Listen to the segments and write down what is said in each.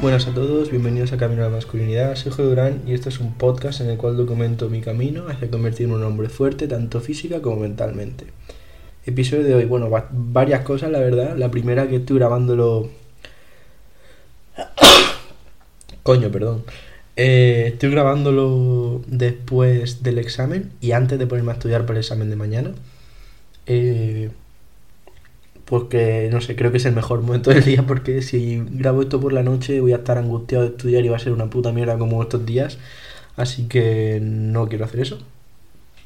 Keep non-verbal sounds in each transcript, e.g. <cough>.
Buenas a todos, bienvenidos a Camino a la Masculinidad. Soy Jorge Durán y este es un podcast en el cual documento mi camino hacia convertirme en un hombre fuerte, tanto física como mentalmente. Episodio de hoy, bueno, varias cosas, la verdad. La primera que estoy grabándolo. <coughs> Coño, perdón. Eh, estoy grabándolo después del examen y antes de ponerme a estudiar para el examen de mañana. Eh, porque no sé, creo que es el mejor momento del día porque si grabo esto por la noche voy a estar angustiado de estudiar y va a ser una puta mierda como estos días. Así que no quiero hacer eso.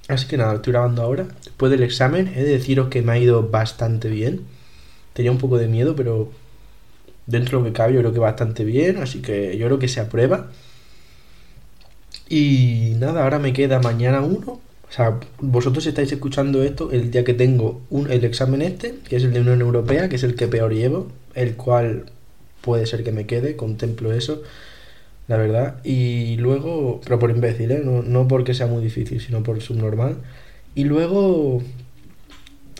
Así que nada, estoy grabando ahora. Después del examen, he de deciros que me ha ido bastante bien. Tenía un poco de miedo, pero dentro de lo que cabe yo creo que bastante bien. Así que yo creo que se aprueba. Y nada, ahora me queda mañana uno o sea, vosotros estáis escuchando esto el día que tengo un, el examen este, que es el de Unión Europea, que es el que peor llevo, el cual puede ser que me quede, contemplo eso, la verdad. Y luego, pero por imbécil, ¿eh? no, no porque sea muy difícil, sino por subnormal. Y luego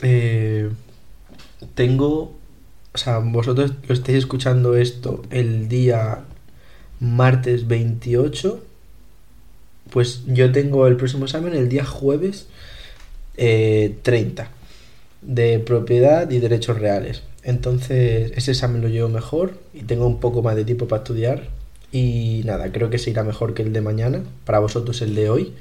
eh, tengo, o sea, vosotros estáis escuchando esto el día martes 28 pues yo tengo el próximo examen el día jueves 30 eh, de propiedad y derechos reales. Entonces ese examen lo llevo mejor y tengo un poco más de tiempo para estudiar. Y nada, creo que se irá mejor que el de mañana, para vosotros el de hoy.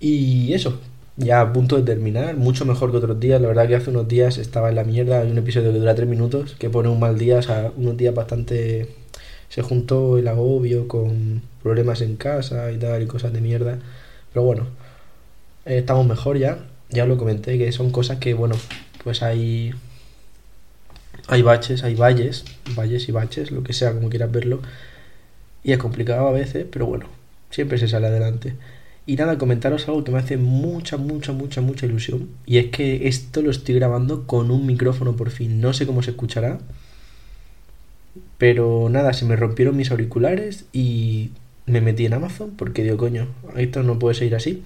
Y eso, ya a punto de terminar, mucho mejor que otros días. La verdad que hace unos días estaba en la mierda, hay un episodio que dura tres minutos, que pone un mal día, o sea, unos días bastante se juntó el agobio con problemas en casa y tal y cosas de mierda. Pero bueno, eh, estamos mejor ya. Ya lo comenté, que son cosas que, bueno, pues hay. Hay baches, hay valles, valles y baches, lo que sea, como quieras verlo. Y es complicado a veces, pero bueno, siempre se sale adelante. Y nada, comentaros algo que me hace mucha, mucha, mucha, mucha ilusión. Y es que esto lo estoy grabando con un micrófono por fin. No sé cómo se escuchará. Pero nada, se me rompieron mis auriculares y me metí en Amazon porque digo, coño, esto no puede seguir así.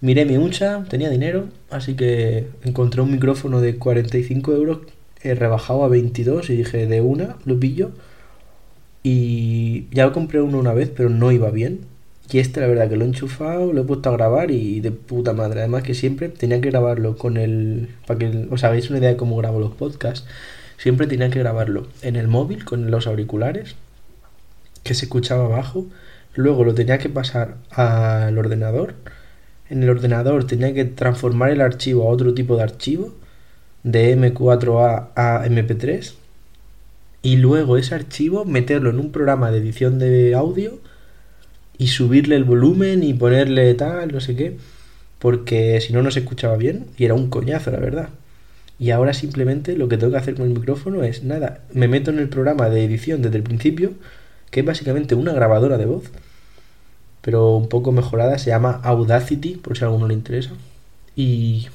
Miré mi uncha, tenía dinero, así que encontré un micrófono de 45 euros he rebajado a 22 y dije, de una, lo pillo. Y ya lo compré uno una vez, pero no iba bien. Y este, la verdad, que lo he enchufado, lo he puesto a grabar y de puta madre. Además que siempre tenía que grabarlo con el... Para que os hagáis una idea de cómo grabo los podcasts. Siempre tenía que grabarlo en el móvil con los auriculares, que se escuchaba abajo. Luego lo tenía que pasar al ordenador. En el ordenador tenía que transformar el archivo a otro tipo de archivo, de M4A a MP3. Y luego ese archivo meterlo en un programa de edición de audio y subirle el volumen y ponerle tal, no sé qué. Porque si no, no se escuchaba bien. Y era un coñazo, la verdad. Y ahora simplemente lo que tengo que hacer con el micrófono es nada, me meto en el programa de edición desde el principio, que es básicamente una grabadora de voz, pero un poco mejorada, se llama Audacity, por si a alguno le interesa. Y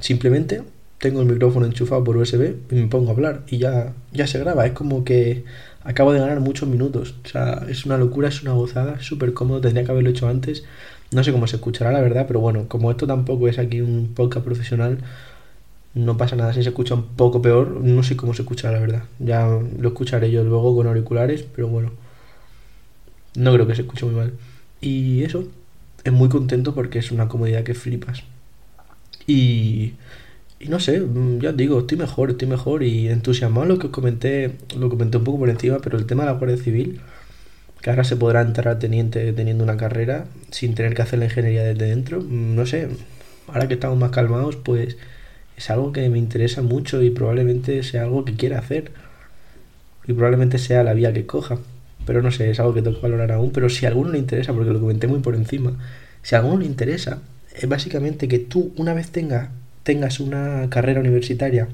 simplemente tengo el micrófono enchufado por USB y me pongo a hablar y ya, ya se graba. Es como que acabo de ganar muchos minutos. O sea, es una locura, es una gozada, súper cómodo, tendría que haberlo hecho antes. No sé cómo se escuchará, la verdad, pero bueno, como esto tampoco es aquí un podcast profesional, no pasa nada si se escucha un poco peor, no sé cómo se escucha la verdad. Ya lo escucharé yo luego con auriculares, pero bueno, no creo que se escuche muy mal. Y eso, es muy contento porque es una comodidad que flipas. Y, no sé, mm, ya os digo, estoy mejor, estoy mejor y entusiasmado lo que os comenté, lo comenté un poco por encima, pero el tema de la Guardia Civil, que ahora se podrá entrar teniente teniendo una carrera sin tener que hacer la ingeniería desde dentro, mm, no sé, ahora que estamos más calmados, pues es algo que me interesa mucho y probablemente sea algo que quiera hacer. Y probablemente sea la vía que coja. Pero no sé, es algo que tengo que valorar aún. Pero si a alguno le interesa, porque lo comenté muy por encima, si a alguno le interesa, es básicamente que tú una vez tenga, tengas una carrera universitaria,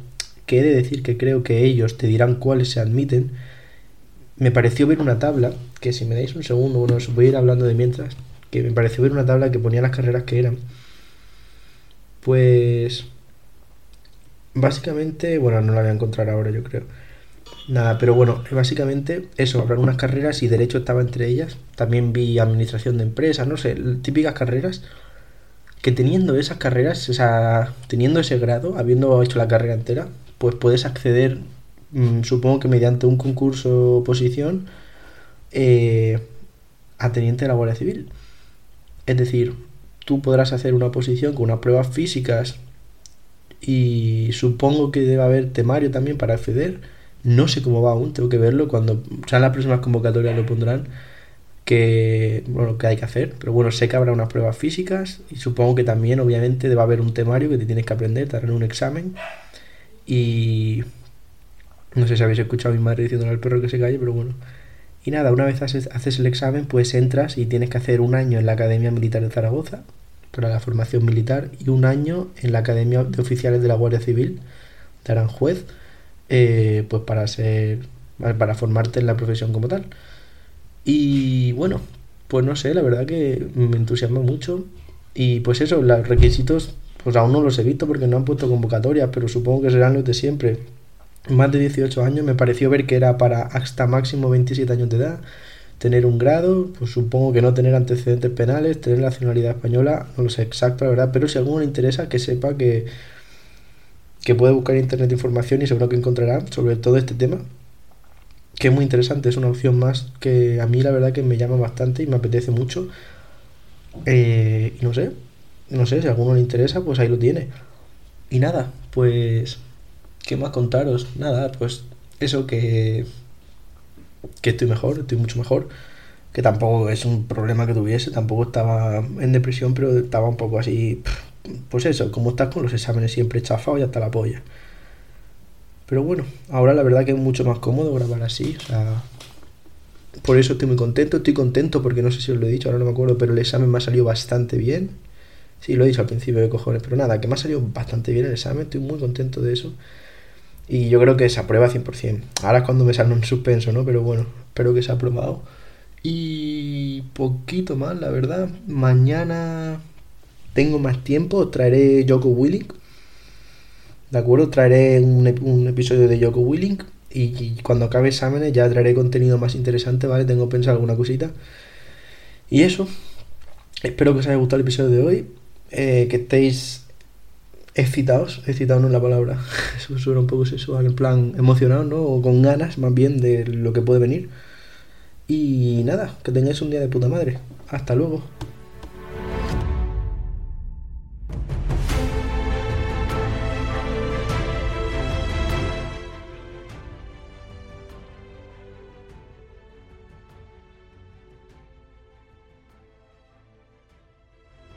que he de decir que creo que ellos te dirán cuáles se admiten, me pareció ver una tabla, que si me dais un segundo, bueno, os voy a ir hablando de mientras, que me pareció ver una tabla que ponía las carreras que eran. Pues Básicamente, bueno, no la voy a encontrar ahora, yo creo. Nada, pero bueno, básicamente eso, habrá unas carreras y derecho estaba entre ellas. También vi administración de empresas, no sé, típicas carreras que teniendo esas carreras, o sea, teniendo ese grado, habiendo hecho la carrera entera, pues puedes acceder, mm, supongo que mediante un concurso oposición, eh, a teniente de la Guardia Civil. Es decir, tú podrás hacer una oposición con unas pruebas físicas y supongo que debe haber temario también para acceder. No sé cómo va aún, tengo que verlo. Cuando sean las próximas convocatorias lo pondrán que bueno que hay que hacer pero bueno sé que habrá unas pruebas físicas y supongo que también obviamente debe haber un temario que te tienes que aprender te harán un examen y no sé si habéis escuchado a mi madre diciéndole al perro que se calle pero bueno y nada una vez haces, haces el examen pues entras y tienes que hacer un año en la Academia Militar de Zaragoza para la formación militar y un año en la Academia de Oficiales de la Guardia Civil de Aranjuez eh, pues para ser para formarte en la profesión como tal y bueno, pues no sé, la verdad que me entusiasma mucho. Y pues eso, los requisitos, pues aún no los he visto porque no han puesto convocatorias, pero supongo que serán los de siempre. Más de 18 años, me pareció ver que era para hasta máximo 27 años de edad. Tener un grado, pues supongo que no tener antecedentes penales, tener nacionalidad española, no lo sé exacto, la verdad, pero si a alguno le interesa, que sepa que, que puede buscar en internet información y seguro que encontrará sobre todo este tema que es muy interesante, es una opción más que a mí la verdad que me llama bastante y me apetece mucho. Eh, no sé, no sé, si a alguno le interesa, pues ahí lo tiene. Y nada, pues, ¿qué más contaros? Nada, pues eso que, que estoy mejor, estoy mucho mejor. Que tampoco es un problema que tuviese, tampoco estaba en depresión, pero estaba un poco así, pues eso, como estás con los exámenes siempre chafados y hasta la polla. Pero bueno, ahora la verdad que es mucho más cómodo grabar así. Por eso estoy muy contento. Estoy contento porque no sé si os lo he dicho, ahora no me acuerdo, pero el examen me ha salido bastante bien. Sí, lo he dicho al principio de cojones, pero nada, que me ha salido bastante bien el examen. Estoy muy contento de eso. Y yo creo que se aprueba 100%. Ahora es cuando me sale un suspenso, ¿no? Pero bueno, espero que se ha aprobado. Y poquito más, la verdad. Mañana tengo más tiempo, traeré Joko Willing ¿De acuerdo? Traeré un, episodio de Yoko Willing y, cuando acabe exámenes ya traeré contenido más interesante, ¿vale? Tengo pensado alguna cosita. Y eso. Espero que os haya gustado el episodio de hoy. Eh, que estéis excitados. Excitados no es la palabra. <laughs> Eso suena un poco sexual, en plan emocionado, ¿no? O con ganas más bien de lo que puede venir. Y nada, que tengáis un día de puta madre. Hasta luego.